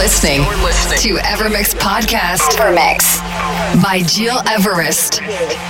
You're listening, to Evermix Podcast. Evermix by Gil Everest.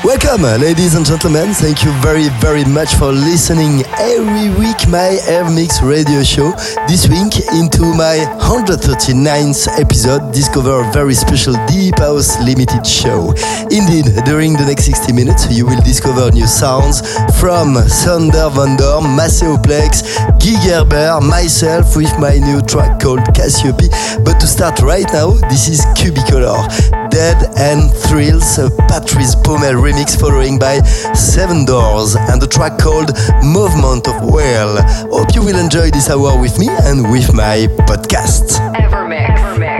Welcome, uh, ladies and gentlemen. Thank you very, very much for listening every week my Evermix radio show. This week into my 139th episode, discover a very special Deep House limited show. Indeed, during the next 60 minutes, you will discover new sounds from Sander van Doorn, Maceoplex, Guy Gerber, myself with my new track called Cassiope. But to start right now, this is Cubicolor. Dead End Thrills, a Patrice Baumel remix following by Seven Doors and a track called Movement of Whale. Hope you will enjoy this hour with me and with my podcast. Evermix.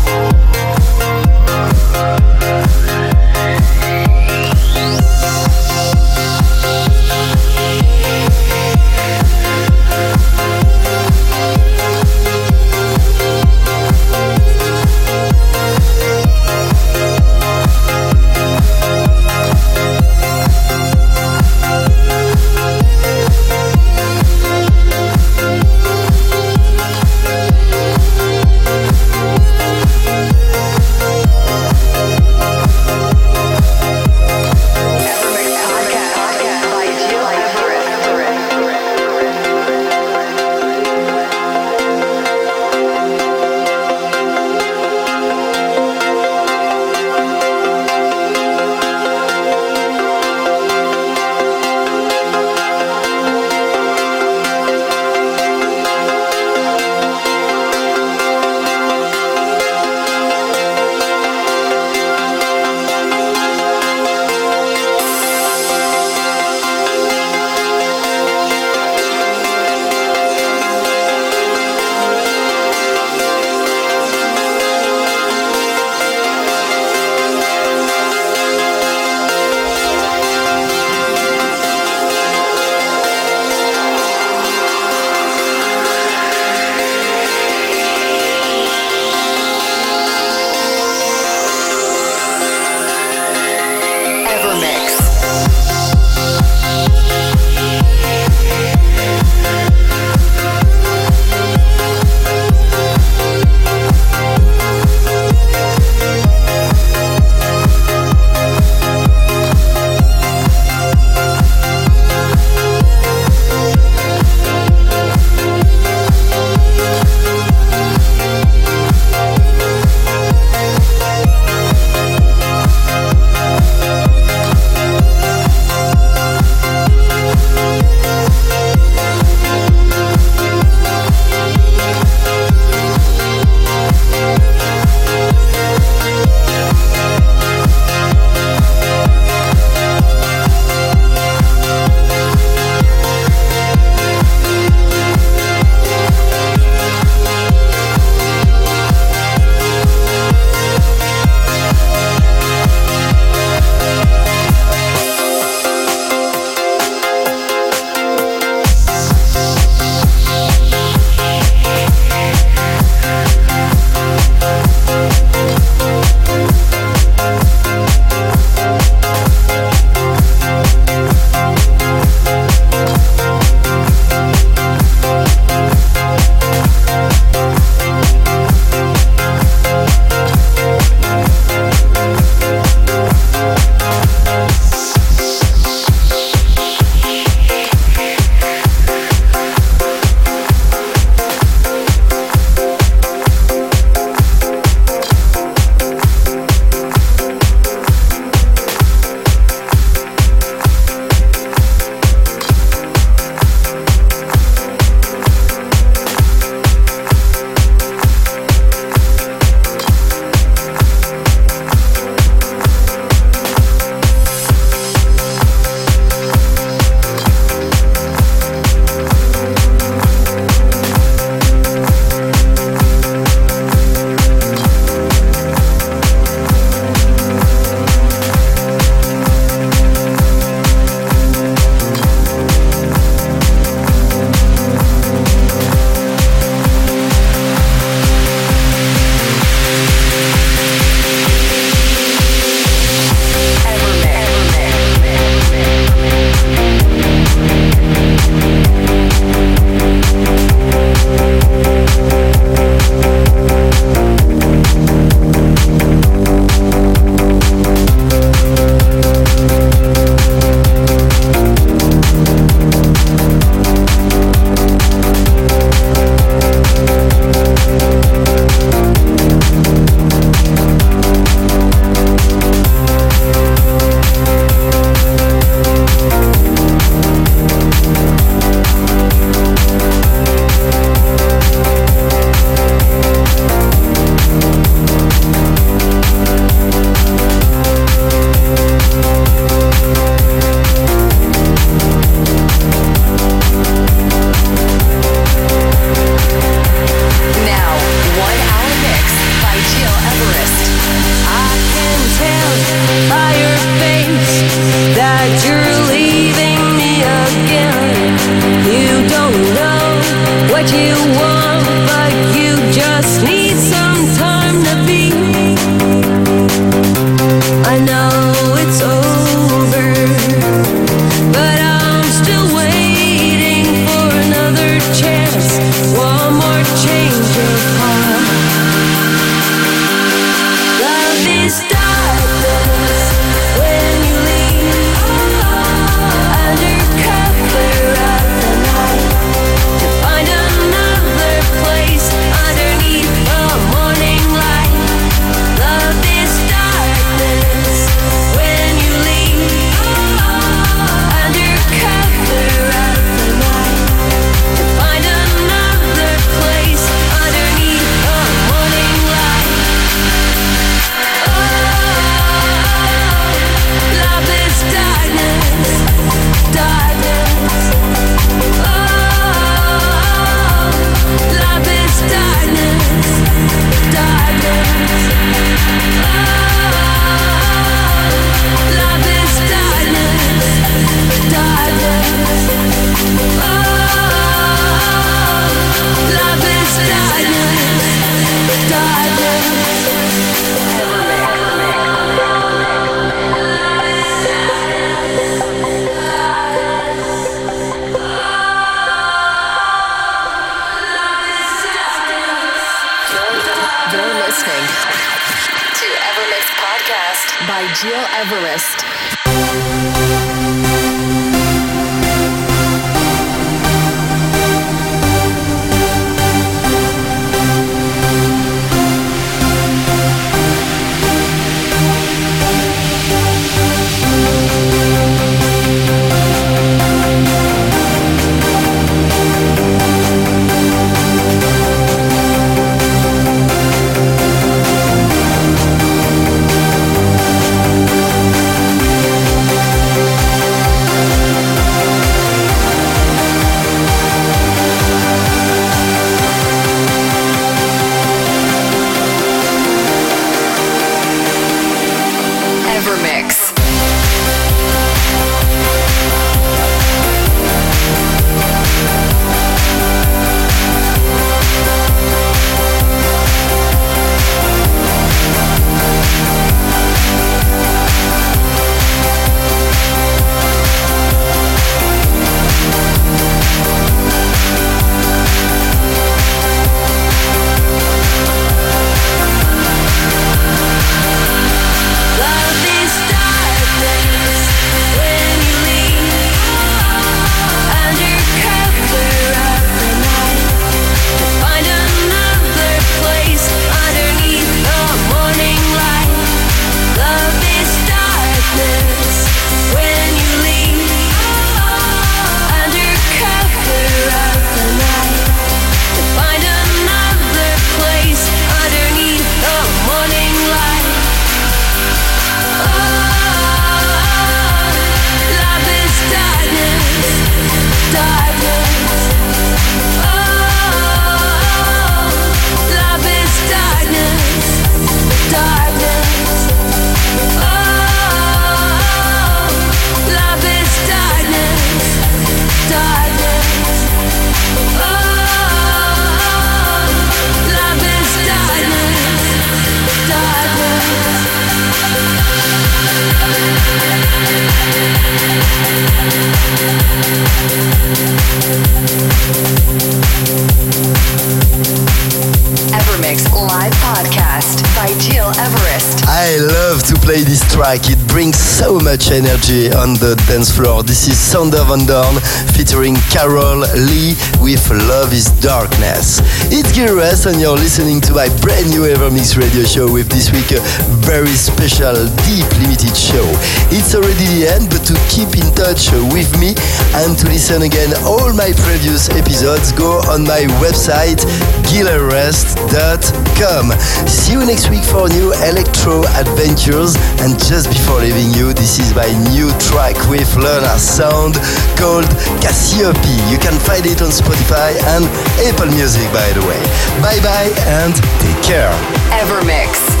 The dance floor. This is Sander Van Doorn featuring Carol Lee with Love is Darkness. It's Gil Everest and you're listening to my brand new Evermix radio show with this week a very special deep limited show. It's already the end, but to keep in touch with me and to listen again all my previous episodes, go on my website gileverest.com. See you next week for new electro adventures and just before leaving you, this is my new track with Lerner Sound called Cassiope. You can find it on Spotify and Apple Music, by the way. Bye bye and take care. Evermix.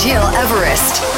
Gil Everest.